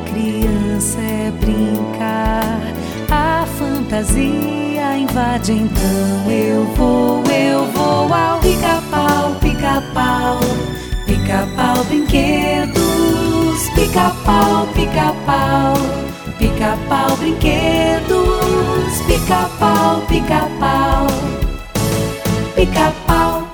criança é brincar, a fantasia invade. Então eu vou, eu vou ao pica-pau, pica-pau, pica-pau brinquedos, pica-pau, pica-pau, pica-pau brinquedos, pica-pau, pica-pau, pica-pau.